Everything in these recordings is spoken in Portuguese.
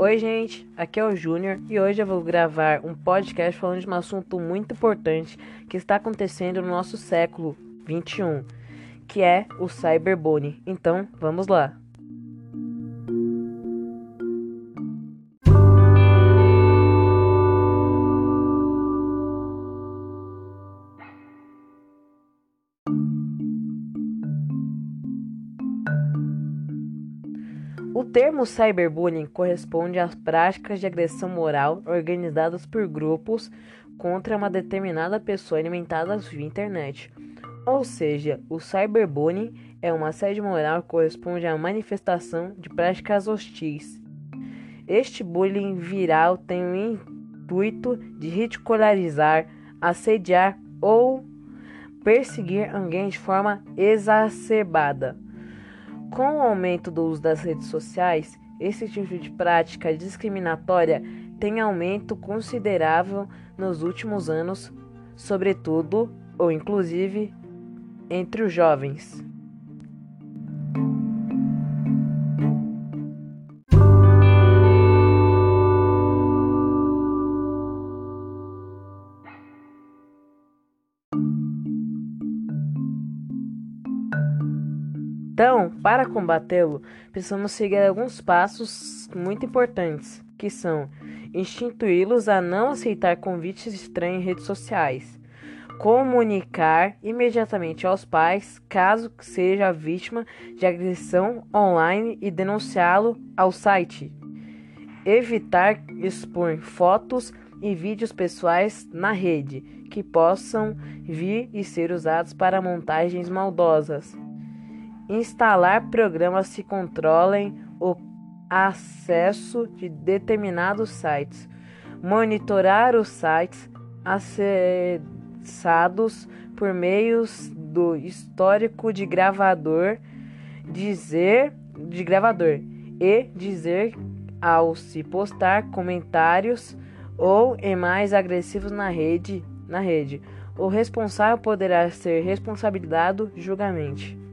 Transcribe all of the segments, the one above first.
Oi, gente, aqui é o Júnior e hoje eu vou gravar um podcast falando de um assunto muito importante que está acontecendo no nosso século 21, que é o cyberbullying. Então, vamos lá. O termo cyberbullying corresponde às práticas de agressão moral organizadas por grupos contra uma determinada pessoa alimentadas via internet. Ou seja, o cyberbullying é uma assédio moral que corresponde à manifestação de práticas hostis. Este bullying viral tem o intuito de ridicularizar, assediar ou perseguir alguém de forma exacerbada. Com o aumento do uso das redes sociais, esse tipo de prática discriminatória tem aumento considerável nos últimos anos, sobretudo ou inclusive entre os jovens. Então, para combatê-lo, precisamos seguir alguns passos muito importantes, que são instituí-los a não aceitar convites estranhos em redes sociais, comunicar imediatamente aos pais caso seja vítima de agressão online e denunciá-lo ao site, evitar expor fotos e vídeos pessoais na rede que possam vir e ser usados para montagens maldosas instalar programas que controlem o acesso de determinados sites, monitorar os sites acessados por meios do histórico de gravador, dizer de gravador e dizer ao se postar comentários ou e mais agressivos na rede, na rede, o responsável poderá ser responsabilizado julgamente.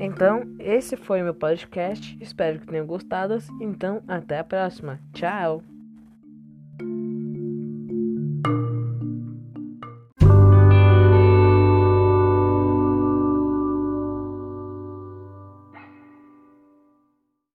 Então, esse foi meu podcast. Espero que tenham gostado. Então, até a próxima. Tchau!